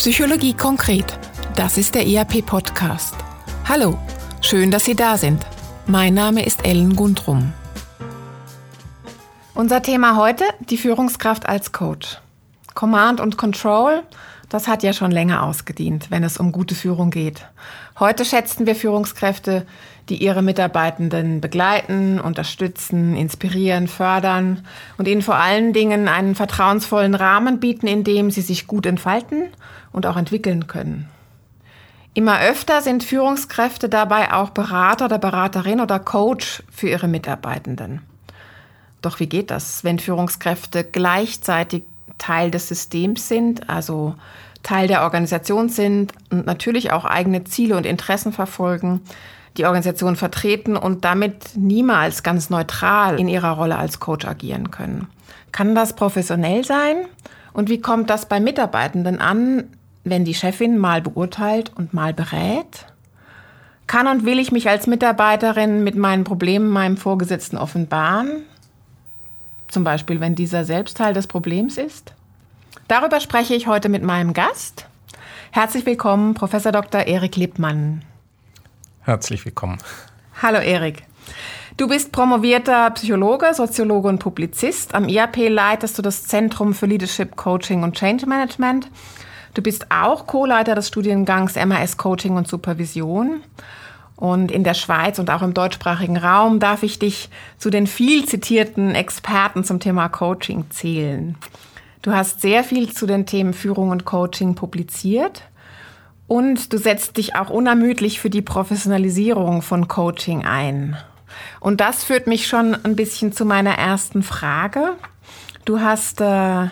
Psychologie konkret. Das ist der ERP-Podcast. Hallo, schön, dass Sie da sind. Mein Name ist Ellen Gundrum. Unser Thema heute, die Führungskraft als Coach. Command und Control, das hat ja schon länger ausgedient, wenn es um gute Führung geht. Heute schätzen wir Führungskräfte, die ihre Mitarbeitenden begleiten, unterstützen, inspirieren, fördern und ihnen vor allen Dingen einen vertrauensvollen Rahmen bieten, in dem sie sich gut entfalten und auch entwickeln können. Immer öfter sind Führungskräfte dabei auch Berater oder Beraterin oder Coach für ihre Mitarbeitenden. Doch wie geht das, wenn Führungskräfte gleichzeitig Teil des Systems sind, also Teil der Organisation sind und natürlich auch eigene Ziele und Interessen verfolgen, die Organisation vertreten und damit niemals ganz neutral in ihrer Rolle als Coach agieren können. Kann das professionell sein? Und wie kommt das bei Mitarbeitenden an, wenn die Chefin mal beurteilt und mal berät? Kann und will ich mich als Mitarbeiterin mit meinen Problemen meinem Vorgesetzten offenbaren? Zum Beispiel, wenn dieser selbst Teil des Problems ist? Darüber spreche ich heute mit meinem Gast. Herzlich willkommen, Professor Dr. Erik Lippmann. Herzlich willkommen. Hallo Erik. Du bist promovierter Psychologe, Soziologe und Publizist. Am IAP leitest du das Zentrum für Leadership Coaching und Change Management. Du bist auch Co-Leiter des Studiengangs MAS Coaching und Supervision. Und in der Schweiz und auch im deutschsprachigen Raum darf ich dich zu den viel zitierten Experten zum Thema Coaching zählen. Du hast sehr viel zu den Themen Führung und Coaching publiziert. Und du setzt dich auch unermüdlich für die Professionalisierung von Coaching ein. Und das führt mich schon ein bisschen zu meiner ersten Frage. Du hast äh,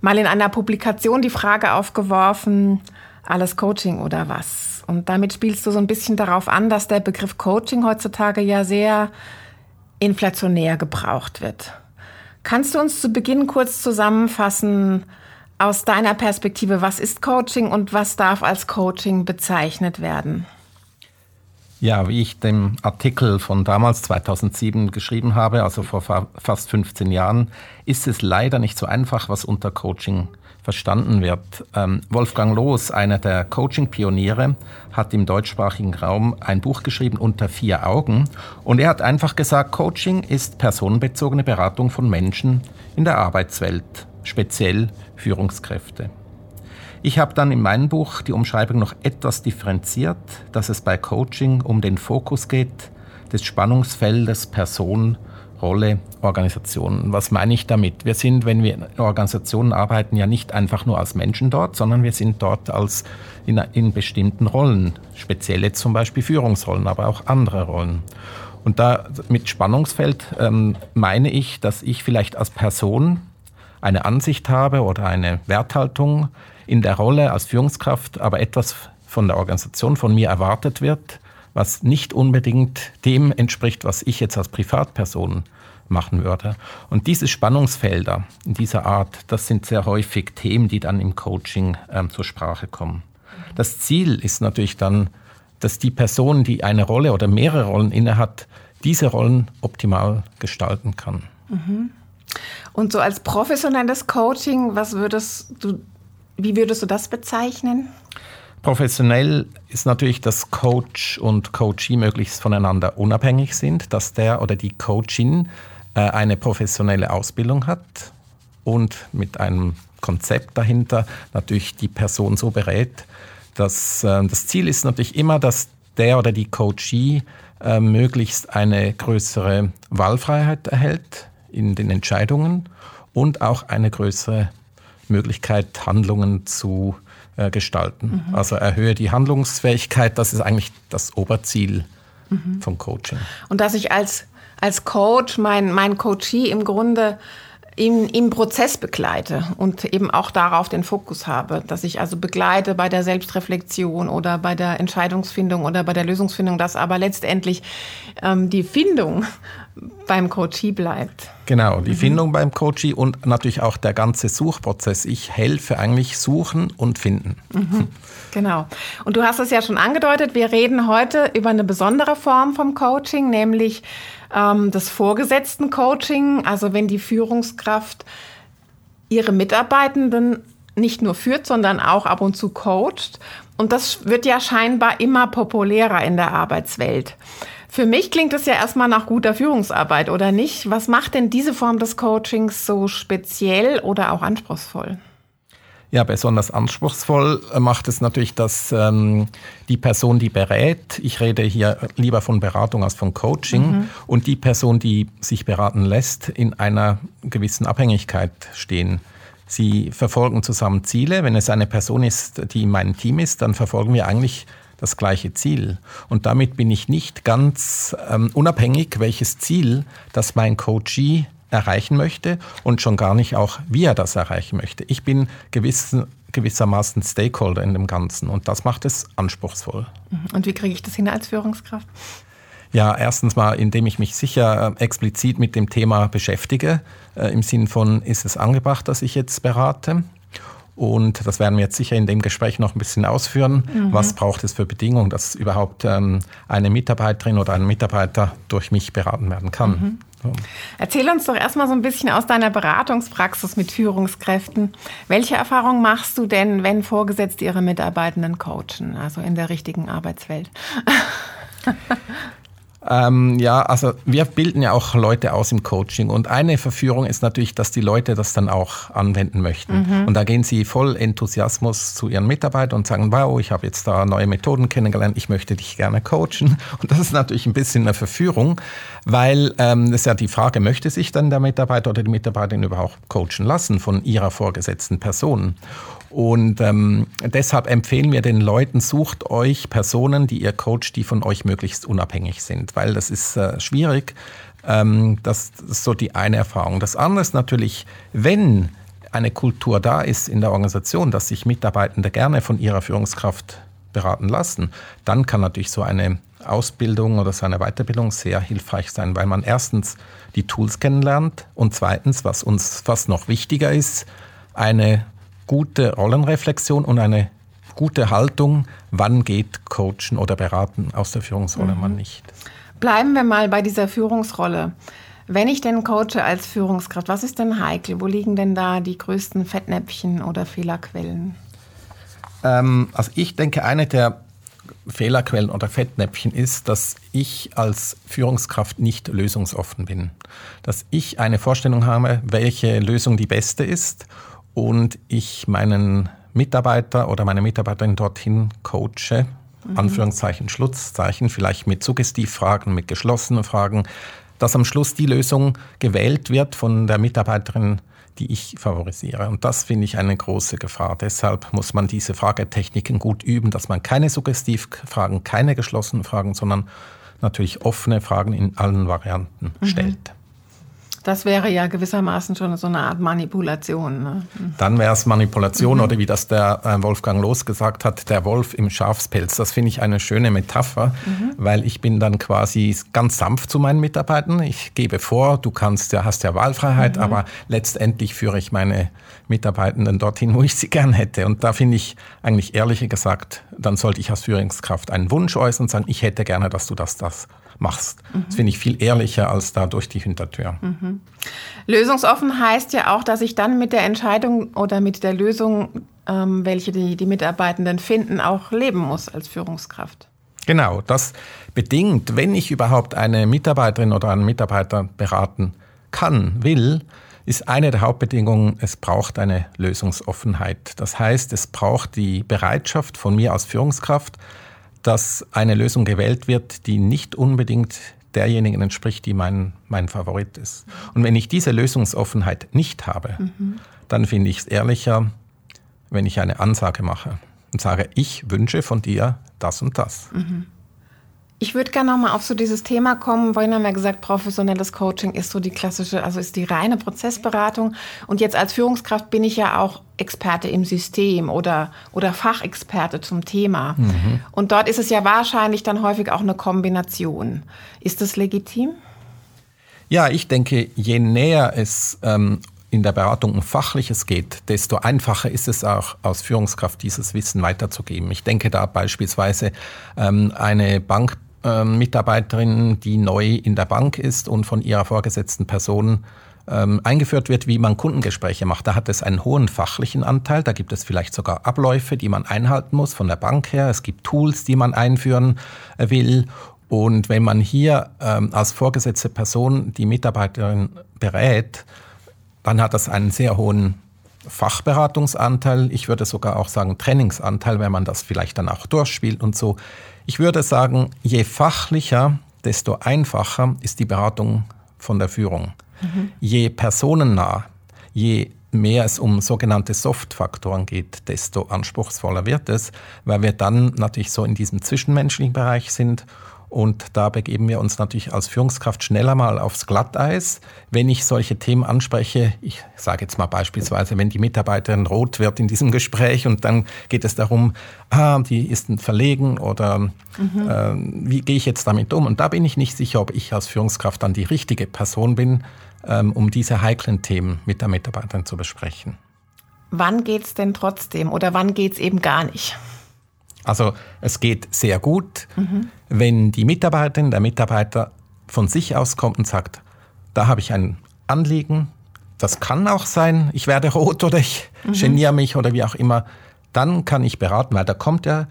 mal in einer Publikation die Frage aufgeworfen, alles Coaching oder was? Und damit spielst du so ein bisschen darauf an, dass der Begriff Coaching heutzutage ja sehr inflationär gebraucht wird. Kannst du uns zu Beginn kurz zusammenfassen, aus deiner Perspektive, was ist Coaching und was darf als Coaching bezeichnet werden? Ja, wie ich dem Artikel von damals 2007 geschrieben habe, also vor fast 15 Jahren, ist es leider nicht so einfach, was unter Coaching verstanden wird. Ähm, Wolfgang Loos, einer der Coaching-Pioniere, hat im deutschsprachigen Raum ein Buch geschrieben unter vier Augen und er hat einfach gesagt, Coaching ist personenbezogene Beratung von Menschen in der Arbeitswelt speziell Führungskräfte. Ich habe dann in meinem Buch die Umschreibung noch etwas differenziert, dass es bei Coaching um den Fokus geht des Spannungsfeldes Person, Rolle, Organisation. Was meine ich damit? Wir sind, wenn wir in Organisationen arbeiten, ja nicht einfach nur als Menschen dort, sondern wir sind dort als in, in bestimmten Rollen, spezielle zum Beispiel Führungsrollen, aber auch andere Rollen. Und da mit Spannungsfeld ähm, meine ich, dass ich vielleicht als Person eine Ansicht habe oder eine Werthaltung in der Rolle als Führungskraft, aber etwas von der Organisation von mir erwartet wird, was nicht unbedingt dem entspricht, was ich jetzt als Privatperson machen würde. Und diese Spannungsfelder in dieser Art, das sind sehr häufig Themen, die dann im Coaching ähm, zur Sprache kommen. Das Ziel ist natürlich dann, dass die Person, die eine Rolle oder mehrere Rollen innehat, diese Rollen optimal gestalten kann. Mhm. Und so als professionelles Coaching, was würdest du, wie würdest du das bezeichnen? Professionell ist natürlich, dass Coach und Coachee möglichst voneinander unabhängig sind, dass der oder die Coachin äh, eine professionelle Ausbildung hat und mit einem Konzept dahinter natürlich die Person so berät, dass äh, das Ziel ist natürlich immer, dass der oder die Coachee äh, möglichst eine größere Wahlfreiheit erhält in den Entscheidungen und auch eine größere Möglichkeit, Handlungen zu äh, gestalten. Mhm. Also erhöhe die Handlungsfähigkeit, das ist eigentlich das Oberziel mhm. vom Coaching. Und dass ich als, als Coach mein, mein Coachee im Grunde im, im Prozess begleite und eben auch darauf den Fokus habe, dass ich also begleite bei der Selbstreflexion oder bei der Entscheidungsfindung oder bei der Lösungsfindung, dass aber letztendlich ähm, die Findung beim Coachee bleibt. Genau, die mhm. Findung beim Coachee und natürlich auch der ganze Suchprozess. Ich helfe eigentlich suchen und finden. Mhm. Genau. Und du hast es ja schon angedeutet, wir reden heute über eine besondere Form vom Coaching, nämlich ähm, das Vorgesetzten Coaching. Also wenn die Führungskraft ihre Mitarbeitenden nicht nur führt, sondern auch ab und zu coacht. Und das wird ja scheinbar immer populärer in der Arbeitswelt. Für mich klingt es ja erstmal nach guter Führungsarbeit, oder nicht? Was macht denn diese Form des Coachings so speziell oder auch anspruchsvoll? Ja, besonders anspruchsvoll macht es natürlich, dass ähm, die Person, die berät, ich rede hier lieber von Beratung als von Coaching, mhm. und die Person, die sich beraten lässt, in einer gewissen Abhängigkeit stehen. Sie verfolgen zusammen Ziele. Wenn es eine Person ist, die in meinem Team ist, dann verfolgen wir eigentlich das gleiche Ziel. Und damit bin ich nicht ganz ähm, unabhängig, welches Ziel das mein Coachee erreichen möchte und schon gar nicht auch, wie er das erreichen möchte. Ich bin gewiss, gewissermaßen Stakeholder in dem Ganzen und das macht es anspruchsvoll. Mhm. Und wie kriege ich das hin als Führungskraft? Ja, erstens mal, indem ich mich sicher äh, explizit mit dem Thema beschäftige, äh, im Sinn von, ist es angebracht, dass ich jetzt berate? Und das werden wir jetzt sicher in dem Gespräch noch ein bisschen ausführen. Mhm. Was braucht es für Bedingungen, dass überhaupt ähm, eine Mitarbeiterin oder ein Mitarbeiter durch mich beraten werden kann? Mhm. So. Erzähl uns doch erstmal so ein bisschen aus deiner Beratungspraxis mit Führungskräften. Welche Erfahrungen machst du denn, wenn Vorgesetzte ihre Mitarbeitenden coachen, also in der richtigen Arbeitswelt? Ähm, ja, also wir bilden ja auch Leute aus im Coaching und eine Verführung ist natürlich, dass die Leute das dann auch anwenden möchten. Mhm. Und da gehen sie voll Enthusiasmus zu ihren Mitarbeitern und sagen, wow, ich habe jetzt da neue Methoden kennengelernt, ich möchte dich gerne coachen. Und das ist natürlich ein bisschen eine Verführung, weil ähm, das ist ja die Frage, möchte sich dann der Mitarbeiter oder die Mitarbeiterin überhaupt coachen lassen von ihrer vorgesetzten Person? Und ähm, deshalb empfehlen wir den Leuten, sucht euch Personen, die ihr coacht, die von euch möglichst unabhängig sind, weil das ist äh, schwierig. Ähm, das ist so die eine Erfahrung. Das andere ist natürlich, wenn eine Kultur da ist in der Organisation, dass sich Mitarbeitende gerne von ihrer Führungskraft beraten lassen, dann kann natürlich so eine Ausbildung oder so eine Weiterbildung sehr hilfreich sein, weil man erstens die Tools kennenlernt und zweitens, was uns fast noch wichtiger ist, eine gute Rollenreflexion und eine gute Haltung, wann geht Coachen oder Beraten aus der Führungsrolle, mhm. wann nicht. Bleiben wir mal bei dieser Führungsrolle. Wenn ich denn coache als Führungskraft, was ist denn heikel? Wo liegen denn da die größten Fettnäpfchen oder Fehlerquellen? Ähm, also ich denke, eine der Fehlerquellen oder Fettnäpfchen ist, dass ich als Führungskraft nicht lösungsoffen bin. Dass ich eine Vorstellung habe, welche Lösung die beste ist und ich meinen Mitarbeiter oder meine Mitarbeiterin dorthin coache, mhm. Anführungszeichen, Schlusszeichen, vielleicht mit Suggestivfragen, mit geschlossenen Fragen, dass am Schluss die Lösung gewählt wird von der Mitarbeiterin, die ich favorisiere. Und das finde ich eine große Gefahr. Deshalb muss man diese Fragetechniken gut üben, dass man keine Suggestivfragen, keine geschlossenen Fragen, sondern natürlich offene Fragen in allen Varianten mhm. stellt. Das wäre ja gewissermaßen schon so eine Art Manipulation. Ne? Dann wäre es Manipulation mhm. oder wie das der äh, Wolfgang Los gesagt hat, der Wolf im Schafspelz. Das finde ich eine schöne Metapher, mhm. weil ich bin dann quasi ganz sanft zu meinen Mitarbeitern. Ich gebe vor, du kannst, ja, hast ja Wahlfreiheit, mhm. aber letztendlich führe ich meine Mitarbeitenden dorthin, wo ich sie gern hätte. Und da finde ich eigentlich ehrlich gesagt, dann sollte ich als Führungskraft einen Wunsch äußern und sagen, ich hätte gerne, dass du das, das machst. Mhm. Das finde ich viel ehrlicher als da durch die Hintertür. Mhm. Lösungsoffen heißt ja auch, dass ich dann mit der Entscheidung oder mit der Lösung, ähm, welche die, die Mitarbeitenden finden, auch leben muss als Führungskraft. Genau, das bedingt, wenn ich überhaupt eine Mitarbeiterin oder einen Mitarbeiter beraten kann, will, ist eine der Hauptbedingungen, es braucht eine Lösungsoffenheit. Das heißt, es braucht die Bereitschaft von mir als Führungskraft, dass eine Lösung gewählt wird, die nicht unbedingt derjenigen entspricht, die mein, mein Favorit ist. Und wenn ich diese Lösungsoffenheit nicht habe, mhm. dann finde ich es ehrlicher, wenn ich eine Ansage mache und sage, ich wünsche von dir das und das. Mhm. Ich würde gerne nochmal auf so dieses Thema kommen. Vorhin haben wir gesagt, professionelles Coaching ist so die klassische, also ist die reine Prozessberatung. Und jetzt als Führungskraft bin ich ja auch Experte im System oder, oder Fachexperte zum Thema. Mhm. Und dort ist es ja wahrscheinlich dann häufig auch eine Kombination. Ist das legitim? Ja, ich denke, je näher es ähm, in der Beratung um Fachliches geht, desto einfacher ist es auch als Führungskraft dieses Wissen weiterzugeben. Ich denke da beispielsweise ähm, eine Bank ähm, Mitarbeiterin, die neu in der Bank ist und von ihrer vorgesetzten Person ähm, eingeführt wird, wie man Kundengespräche macht. Da hat es einen hohen fachlichen Anteil. Da gibt es vielleicht sogar Abläufe, die man einhalten muss von der Bank her. Es gibt Tools, die man einführen äh, will. Und wenn man hier ähm, als vorgesetzte Person die Mitarbeiterin berät, dann hat das einen sehr hohen Fachberatungsanteil. Ich würde sogar auch sagen Trainingsanteil, wenn man das vielleicht dann auch durchspielt und so. Ich würde sagen, je fachlicher, desto einfacher ist die Beratung von der Führung. Mhm. Je personennah, je mehr es um sogenannte Soft-Faktoren geht, desto anspruchsvoller wird es, weil wir dann natürlich so in diesem zwischenmenschlichen Bereich sind und da begeben wir uns natürlich als Führungskraft schneller mal aufs Glatteis, wenn ich solche Themen anspreche. Ich sage jetzt mal beispielsweise, wenn die Mitarbeiterin rot wird in diesem Gespräch und dann geht es darum, ah, die ist verlegen oder mhm. äh, wie gehe ich jetzt damit um? Und da bin ich nicht sicher, ob ich als Führungskraft dann die richtige Person bin, ähm, um diese heiklen Themen mit der Mitarbeiterin zu besprechen. Wann geht es denn trotzdem oder wann geht es eben gar nicht? Also es geht sehr gut, mhm. wenn die Mitarbeiterin, der Mitarbeiter von sich aus kommt und sagt, da habe ich ein Anliegen, das kann auch sein, ich werde rot oder ich mhm. geniere mich oder wie auch immer, dann kann ich beraten, weil da kommt ja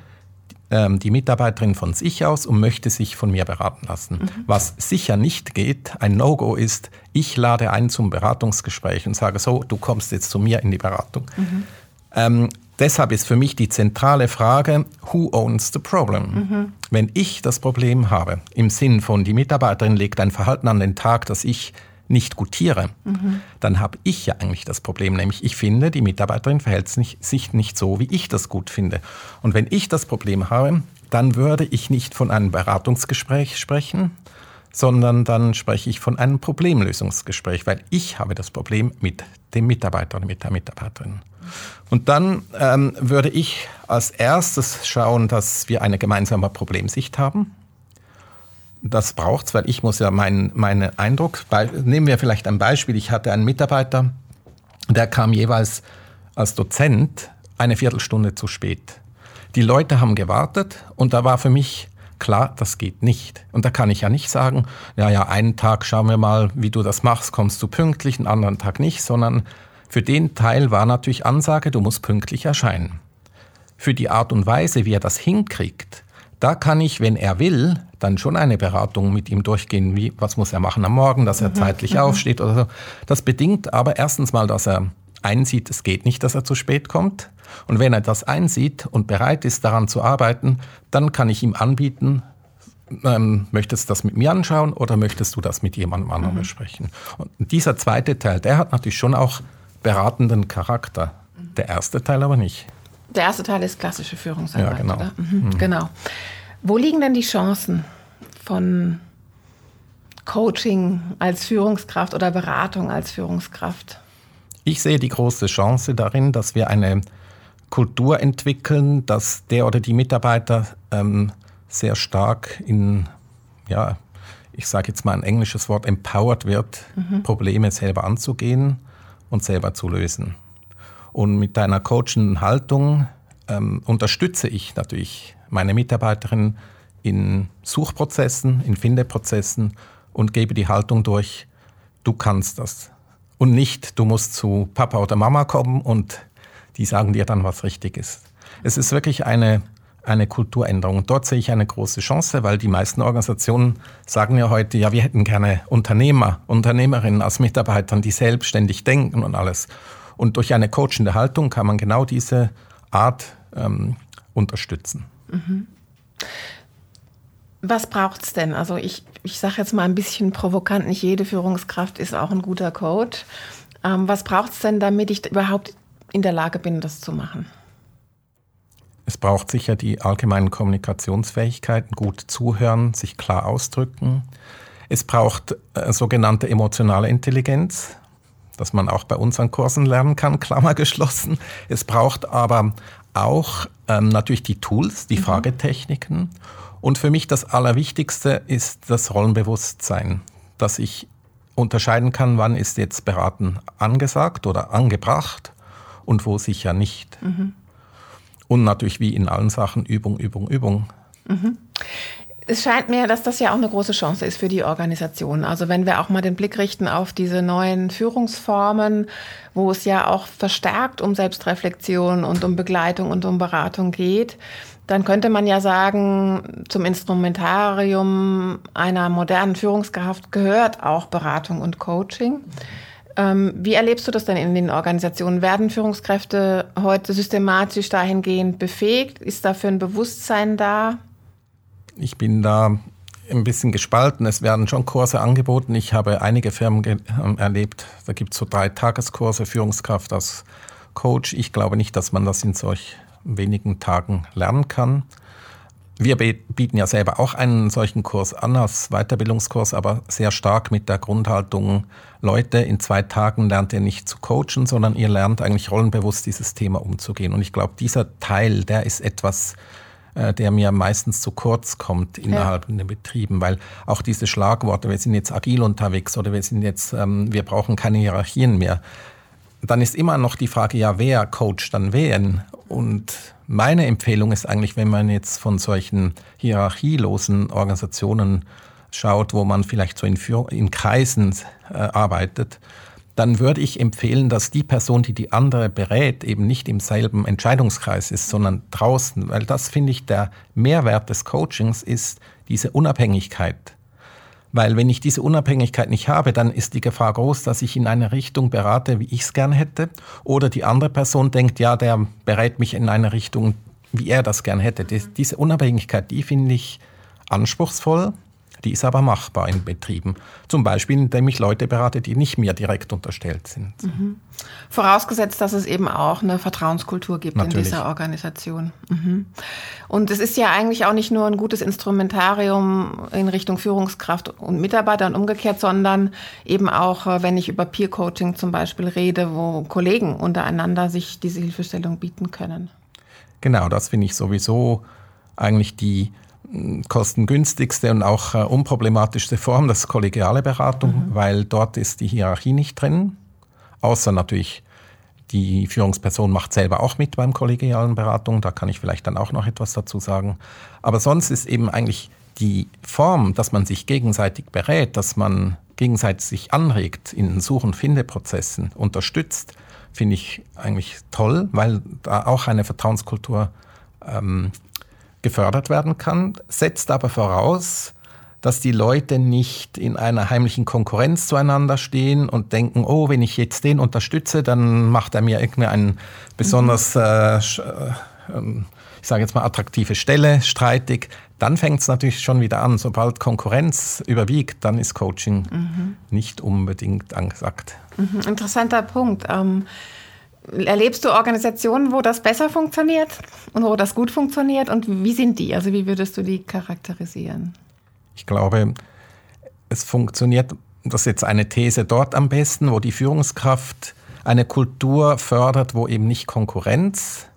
ähm, die Mitarbeiterin von sich aus und möchte sich von mir beraten lassen. Mhm. Was sicher nicht geht, ein No-Go ist, ich lade ein zum Beratungsgespräch und sage so, du kommst jetzt zu mir in die Beratung. Mhm. Ähm, Deshalb ist für mich die zentrale Frage, who owns the problem? Mhm. Wenn ich das Problem habe, im Sinn von die Mitarbeiterin legt ein Verhalten an den Tag, das ich nicht gutiere, mhm. dann habe ich ja eigentlich das Problem, nämlich ich finde, die Mitarbeiterin verhält sich nicht so, wie ich das gut finde. Und wenn ich das Problem habe, dann würde ich nicht von einem Beratungsgespräch sprechen, sondern dann spreche ich von einem Problemlösungsgespräch, weil ich habe das Problem mit dem Mitarbeiter oder mit der Mitarbeiterin. Und dann ähm, würde ich als erstes schauen, dass wir eine gemeinsame Problemsicht haben. Das braucht es, weil ich muss ja meinen mein Eindruck, bei, nehmen wir vielleicht ein Beispiel, ich hatte einen Mitarbeiter, der kam jeweils als Dozent eine Viertelstunde zu spät. Die Leute haben gewartet und da war für mich klar, das geht nicht. Und da kann ich ja nicht sagen, ja, ja, einen Tag schauen wir mal, wie du das machst, kommst du pünktlich, einen anderen Tag nicht, sondern für den Teil war natürlich Ansage, du musst pünktlich erscheinen. Für die Art und Weise, wie er das hinkriegt, da kann ich, wenn er will, dann schon eine Beratung mit ihm durchgehen, wie, was muss er machen am Morgen, dass er mhm. zeitlich mhm. aufsteht oder so. Das bedingt aber erstens mal, dass er einsieht, es geht nicht, dass er zu spät kommt. Und wenn er das einsieht und bereit ist, daran zu arbeiten, dann kann ich ihm anbieten, ähm, möchtest du das mit mir anschauen oder möchtest du das mit jemandem anderen mhm. besprechen? Und dieser zweite Teil, der hat natürlich schon auch beratenden Charakter. Der erste Teil aber nicht. Der erste Teil ist klassische Führungsarbeit. Ja, genau. Mhm. Mhm. genau. Wo liegen denn die Chancen von Coaching als Führungskraft oder Beratung als Führungskraft? Ich sehe die große Chance darin, dass wir eine Kultur entwickeln, dass der oder die Mitarbeiter ähm, sehr stark in, ja, ich sage jetzt mal ein englisches Wort, empowered wird, mhm. Probleme selber anzugehen und selber zu lösen. Und mit deiner coachenden Haltung ähm, unterstütze ich natürlich meine Mitarbeiterin in Suchprozessen, in Findeprozessen und gebe die Haltung durch, du kannst das. Und nicht, du musst zu Papa oder Mama kommen und die sagen dir dann, was richtig ist. Es ist wirklich eine, eine Kulturänderung. Dort sehe ich eine große Chance, weil die meisten Organisationen sagen ja heute, ja, wir hätten gerne Unternehmer, Unternehmerinnen als Mitarbeitern, die selbstständig denken und alles. Und durch eine coachende Haltung kann man genau diese Art ähm, unterstützen. Mhm. Was braucht es denn? Also ich, ich sage jetzt mal ein bisschen provokant, nicht jede Führungskraft ist auch ein guter Coach. Ähm, was braucht es denn, damit ich überhaupt in der Lage bin, das zu machen? Es braucht sicher die allgemeinen Kommunikationsfähigkeiten, gut zuhören, sich klar ausdrücken. Es braucht äh, sogenannte emotionale Intelligenz, dass man auch bei unseren Kursen lernen kann, Klammer geschlossen. Es braucht aber auch ähm, natürlich die Tools, die mhm. Fragetechniken. Und für mich das Allerwichtigste ist das Rollenbewusstsein, dass ich unterscheiden kann, wann ist jetzt Beraten angesagt oder angebracht und wo sicher nicht. Mhm. Und natürlich wie in allen Sachen Übung, Übung, Übung. Mhm. Es scheint mir, dass das ja auch eine große Chance ist für die Organisation. Also wenn wir auch mal den Blick richten auf diese neuen Führungsformen, wo es ja auch verstärkt um Selbstreflexion und um Begleitung und um Beratung geht, dann könnte man ja sagen, zum Instrumentarium einer modernen Führungskraft gehört auch Beratung und Coaching. Ähm, wie erlebst du das denn in den Organisationen? Werden Führungskräfte heute systematisch dahingehend befähigt? Ist dafür ein Bewusstsein da? Ich bin da ein bisschen gespalten. Es werden schon Kurse angeboten. Ich habe einige Firmen ähm, erlebt, da gibt es so drei Tageskurse Führungskraft als Coach. Ich glaube nicht, dass man das in solch wenigen Tagen lernen kann. Wir bieten ja selber auch einen solchen Kurs an als Weiterbildungskurs, aber sehr stark mit der Grundhaltung, Leute, in zwei Tagen lernt ihr nicht zu coachen, sondern ihr lernt eigentlich rollenbewusst dieses Thema umzugehen. Und ich glaube, dieser Teil, der ist etwas, äh, der mir meistens zu kurz kommt innerhalb ja. den Betrieben, weil auch diese Schlagworte, wir sind jetzt agil unterwegs oder wir sind jetzt, ähm, wir brauchen keine Hierarchien mehr. Dann ist immer noch die Frage, ja, wer coacht dann wen? Und meine Empfehlung ist eigentlich, wenn man jetzt von solchen hierarchielosen Organisationen schaut, wo man vielleicht so in, in Kreisen äh, arbeitet, dann würde ich empfehlen, dass die Person, die die andere berät, eben nicht im selben Entscheidungskreis ist, sondern draußen, weil das finde ich der Mehrwert des Coachings ist diese Unabhängigkeit. Weil wenn ich diese Unabhängigkeit nicht habe, dann ist die Gefahr groß, dass ich in eine Richtung berate, wie ich es gern hätte. Oder die andere Person denkt, ja, der berät mich in eine Richtung, wie er das gern hätte. Diese Unabhängigkeit, die finde ich anspruchsvoll. Die ist aber machbar in Betrieben. Zum Beispiel, indem ich Leute berate, die nicht mir direkt unterstellt sind. Mhm. Vorausgesetzt, dass es eben auch eine Vertrauenskultur gibt Natürlich. in dieser Organisation. Mhm. Und es ist ja eigentlich auch nicht nur ein gutes Instrumentarium in Richtung Führungskraft und Mitarbeiter und umgekehrt, sondern eben auch, äh, wenn ich über Peer-Coaching zum Beispiel rede, wo Kollegen untereinander sich diese Hilfestellung bieten können. Genau, das finde ich sowieso eigentlich die kostengünstigste und auch äh, unproblematischste Form, das ist kollegiale Beratung, mhm. weil dort ist die Hierarchie nicht drin, außer natürlich die Führungsperson macht selber auch mit beim kollegialen Beratung, da kann ich vielleicht dann auch noch etwas dazu sagen. Aber sonst ist eben eigentlich die Form, dass man sich gegenseitig berät, dass man gegenseitig sich anregt in Such- und Findeprozessen, unterstützt, finde ich eigentlich toll, weil da auch eine Vertrauenskultur ähm, gefördert werden kann, setzt aber voraus, dass die Leute nicht in einer heimlichen Konkurrenz zueinander stehen und denken, oh, wenn ich jetzt den unterstütze, dann macht er mir irgendeine besonders, mhm. äh, ähm, ich sage jetzt mal, attraktive Stelle streitig. Dann fängt es natürlich schon wieder an. Sobald Konkurrenz überwiegt, dann ist Coaching mhm. nicht unbedingt angesagt. Mhm, interessanter Punkt. Ähm Erlebst du Organisationen, wo das besser funktioniert und wo das gut funktioniert? Und wie sind die? Also wie würdest du die charakterisieren? Ich glaube, es funktioniert, das ist jetzt eine These dort am besten, wo die Führungskraft eine Kultur fördert, wo eben nicht Konkurrenz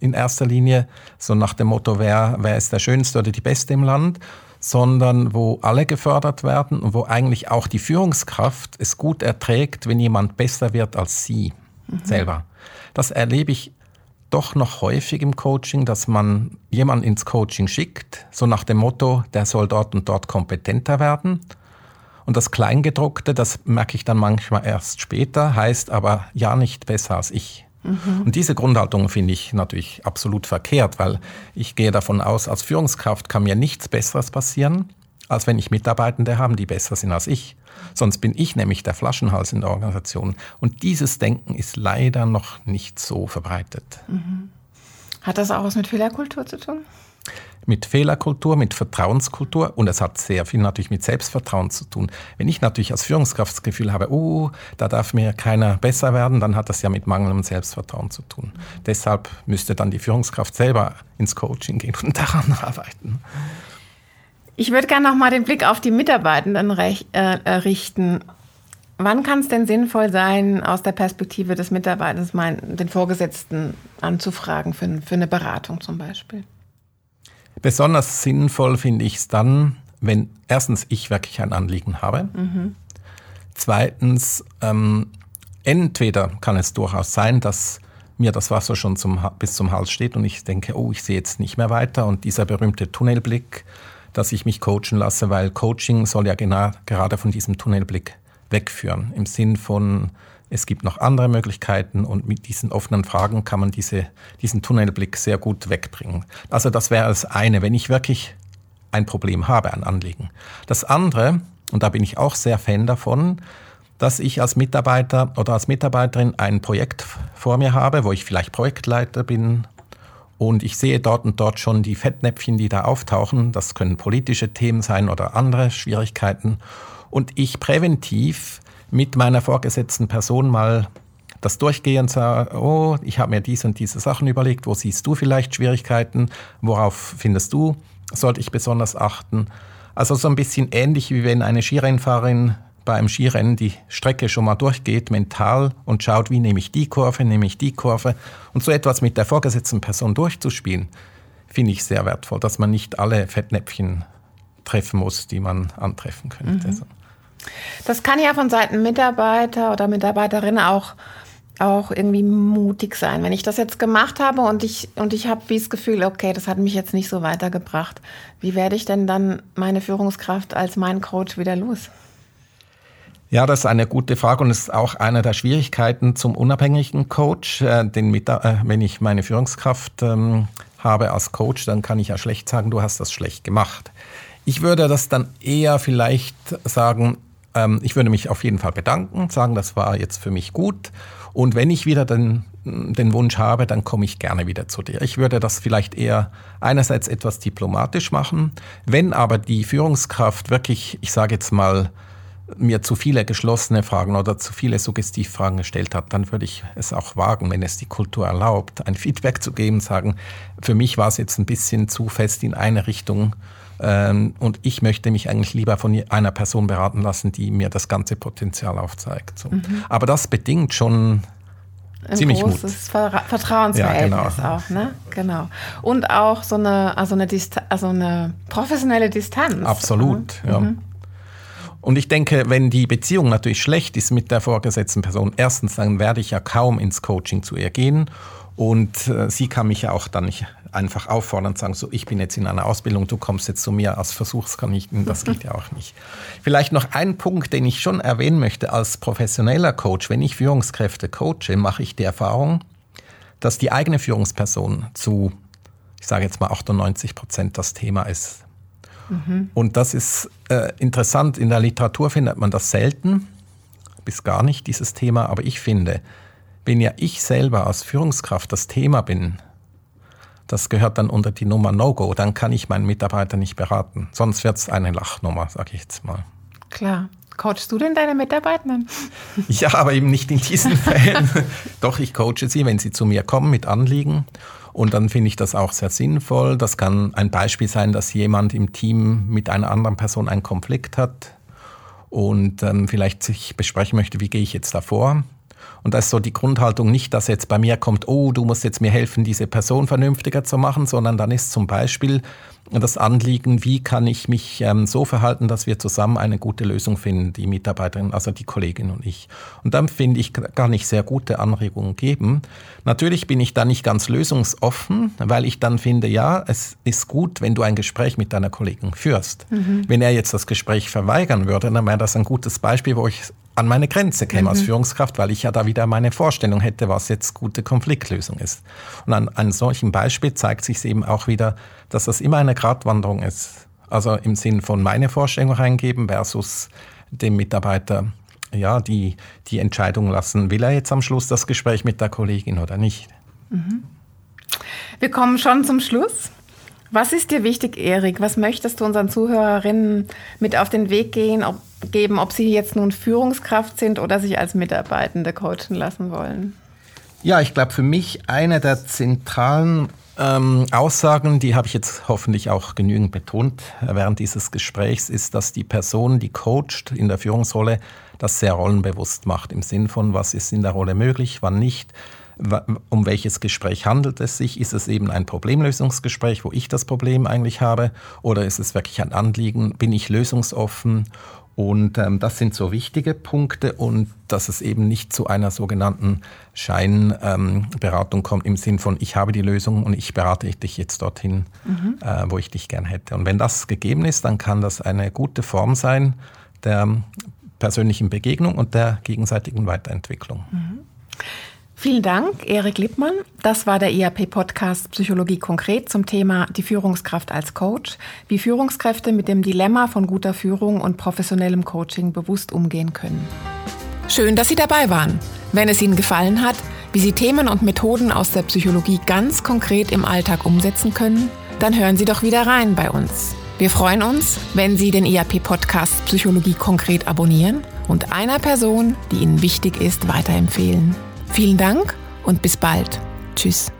in erster Linie, so nach dem Motto, wer, wer ist der Schönste oder die Beste im Land, sondern wo alle gefördert werden und wo eigentlich auch die Führungskraft es gut erträgt, wenn jemand besser wird als sie mhm. selber. Das erlebe ich doch noch häufig im Coaching, dass man jemanden ins Coaching schickt, so nach dem Motto, der soll dort und dort kompetenter werden. Und das Kleingedruckte, das merke ich dann manchmal erst später, heißt aber ja nicht besser als ich. Mhm. Und diese Grundhaltung finde ich natürlich absolut verkehrt, weil ich gehe davon aus, als Führungskraft kann mir nichts Besseres passieren, als wenn ich Mitarbeitende habe, die besser sind als ich. Sonst bin ich nämlich der Flaschenhals in der Organisation. Und dieses Denken ist leider noch nicht so verbreitet. Mhm. Hat das auch was mit Fehlerkultur zu tun? Mit Fehlerkultur, mit Vertrauenskultur und es hat sehr viel natürlich mit Selbstvertrauen zu tun. Wenn ich natürlich als Führungskraft das Gefühl habe, oh, da darf mir keiner besser werden, dann hat das ja mit mangelndem Selbstvertrauen zu tun. Mhm. Deshalb müsste dann die Führungskraft selber ins Coaching gehen und daran arbeiten. Ich würde gerne noch mal den Blick auf die Mitarbeitenden rech, äh, richten. Wann kann es denn sinnvoll sein, aus der Perspektive des Mitarbeiters mal den Vorgesetzten anzufragen für, für eine Beratung zum Beispiel? Besonders sinnvoll finde ich es dann, wenn erstens ich wirklich ein Anliegen habe. Mhm. Zweitens, ähm, entweder kann es durchaus sein, dass mir das Wasser schon zum, bis zum Hals steht und ich denke, oh, ich sehe jetzt nicht mehr weiter und dieser berühmte Tunnelblick dass ich mich coachen lasse, weil Coaching soll ja genau, gerade von diesem Tunnelblick wegführen. Im Sinn von, es gibt noch andere Möglichkeiten und mit diesen offenen Fragen kann man diese, diesen Tunnelblick sehr gut wegbringen. Also das wäre das eine, wenn ich wirklich ein Problem habe, ein Anliegen. Das andere, und da bin ich auch sehr Fan davon, dass ich als Mitarbeiter oder als Mitarbeiterin ein Projekt vor mir habe, wo ich vielleicht Projektleiter bin und ich sehe dort und dort schon die Fettnäpfchen, die da auftauchen. Das können politische Themen sein oder andere Schwierigkeiten. Und ich präventiv mit meiner vorgesetzten Person mal das durchgehe und sage, oh, ich habe mir diese und diese Sachen überlegt, wo siehst du vielleicht Schwierigkeiten, worauf findest du, sollte ich besonders achten. Also so ein bisschen ähnlich wie wenn eine Skirennfahrerin bei einem Skirennen die Strecke schon mal durchgeht, mental und schaut, wie nehme ich die Kurve, nehme ich die Kurve. Und so etwas mit der vorgesetzten Person durchzuspielen, finde ich sehr wertvoll, dass man nicht alle Fettnäpfchen treffen muss, die man antreffen könnte. Mhm. Das kann ja von Seiten Mitarbeiter oder Mitarbeiterin auch auch irgendwie mutig sein. Wenn ich das jetzt gemacht habe und ich, und ich habe wie das Gefühl, okay, das hat mich jetzt nicht so weitergebracht, wie werde ich denn dann meine Führungskraft als mein Coach wieder los? Ja, das ist eine gute Frage und es ist auch eine der Schwierigkeiten zum unabhängigen Coach. Äh, den äh, wenn ich meine Führungskraft ähm, habe als Coach, dann kann ich ja schlecht sagen, du hast das schlecht gemacht. Ich würde das dann eher vielleicht sagen, ähm, ich würde mich auf jeden Fall bedanken, sagen, das war jetzt für mich gut. Und wenn ich wieder den, den Wunsch habe, dann komme ich gerne wieder zu dir. Ich würde das vielleicht eher einerseits etwas diplomatisch machen. Wenn aber die Führungskraft wirklich, ich sage jetzt mal, mir zu viele geschlossene Fragen oder zu viele Suggestivfragen gestellt hat, dann würde ich es auch wagen, wenn es die Kultur erlaubt, ein Feedback zu geben, sagen, für mich war es jetzt ein bisschen zu fest in eine Richtung ähm, und ich möchte mich eigentlich lieber von einer Person beraten lassen, die mir das ganze Potenzial aufzeigt. So. Mhm. Aber das bedingt schon ein ziemlich großes Mut. Vertrauensverhältnis ja, genau. auch, ne? Genau. Und auch so eine, also eine, Dista also eine professionelle Distanz. Absolut, ja. Mhm. Und ich denke, wenn die Beziehung natürlich schlecht ist mit der vorgesetzten Person, erstens, dann werde ich ja kaum ins Coaching zu ihr gehen. Und äh, sie kann mich ja auch dann nicht einfach auffordern und sagen, so, ich bin jetzt in einer Ausbildung, du kommst jetzt zu mir als Versuchskaninchen. Das geht ja auch nicht. Vielleicht noch ein Punkt, den ich schon erwähnen möchte als professioneller Coach. Wenn ich Führungskräfte coache, mache ich die Erfahrung, dass die eigene Führungsperson zu, ich sage jetzt mal 98 Prozent das Thema ist. Mhm. Und das ist äh, interessant. In der Literatur findet man das selten, bis gar nicht, dieses Thema. Aber ich finde, wenn ja ich selber als Führungskraft das Thema bin, das gehört dann unter die Nummer No-Go, dann kann ich meinen Mitarbeiter nicht beraten. Sonst wird es eine Lachnummer, sage ich jetzt mal. Klar. Coachst du denn deine Mitarbeitenden? Ja, aber eben nicht in diesen Fällen. Doch, ich coache sie, wenn sie zu mir kommen mit Anliegen. Und dann finde ich das auch sehr sinnvoll. Das kann ein Beispiel sein, dass jemand im Team mit einer anderen Person einen Konflikt hat und ähm, vielleicht sich besprechen möchte, wie gehe ich jetzt davor. Und das ist so die Grundhaltung nicht, dass jetzt bei mir kommt, oh, du musst jetzt mir helfen, diese Person vernünftiger zu machen, sondern dann ist zum Beispiel das Anliegen, wie kann ich mich ähm, so verhalten, dass wir zusammen eine gute Lösung finden, die Mitarbeiterin, also die Kollegin und ich. Und dann finde ich, kann ich sehr gute Anregungen geben. Natürlich bin ich da nicht ganz lösungsoffen, weil ich dann finde, ja, es ist gut, wenn du ein Gespräch mit deiner Kollegin führst. Mhm. Wenn er jetzt das Gespräch verweigern würde, dann wäre das ein gutes Beispiel, wo ich an meine Grenze käme mhm. als Führungskraft, weil ich ja da wieder meine Vorstellung hätte, was jetzt gute Konfliktlösung ist. Und an einem solchen Beispiel zeigt sich eben auch wieder, dass das immer eine Gratwanderung ist. Also im Sinn von meine Vorstellung reingeben versus dem Mitarbeiter ja, die, die Entscheidung lassen, will er jetzt am Schluss das Gespräch mit der Kollegin oder nicht. Mhm. Wir kommen schon zum Schluss. Was ist dir wichtig, Erik? Was möchtest du unseren Zuhörerinnen mit auf den Weg gehen, ob, geben, ob sie jetzt nun Führungskraft sind oder sich als Mitarbeitende coachen lassen wollen? Ja, ich glaube, für mich eine der zentralen ähm, Aussagen, die habe ich jetzt hoffentlich auch genügend betont während dieses Gesprächs, ist, dass die Person, die coacht in der Führungsrolle, das sehr rollenbewusst macht, im Sinn von, was ist in der Rolle möglich, wann nicht, um welches Gespräch handelt es sich? Ist es eben ein Problemlösungsgespräch, wo ich das Problem eigentlich habe? Oder ist es wirklich ein Anliegen? Bin ich lösungsoffen? Und ähm, das sind so wichtige Punkte und dass es eben nicht zu einer sogenannten Scheinberatung ähm, kommt im Sinn von, ich habe die Lösung und ich berate dich jetzt dorthin, mhm. äh, wo ich dich gern hätte. Und wenn das gegeben ist, dann kann das eine gute Form sein der persönlichen Begegnung und der gegenseitigen Weiterentwicklung. Mhm. Vielen Dank, Erik Lippmann. Das war der ERP-Podcast Psychologie konkret zum Thema die Führungskraft als Coach, wie Führungskräfte mit dem Dilemma von guter Führung und professionellem Coaching bewusst umgehen können. Schön, dass Sie dabei waren. Wenn es Ihnen gefallen hat, wie Sie Themen und Methoden aus der Psychologie ganz konkret im Alltag umsetzen können, dann hören Sie doch wieder rein bei uns. Wir freuen uns, wenn Sie den ERP-Podcast Psychologie konkret abonnieren und einer Person, die Ihnen wichtig ist, weiterempfehlen. Vielen Dank und bis bald. Tschüss.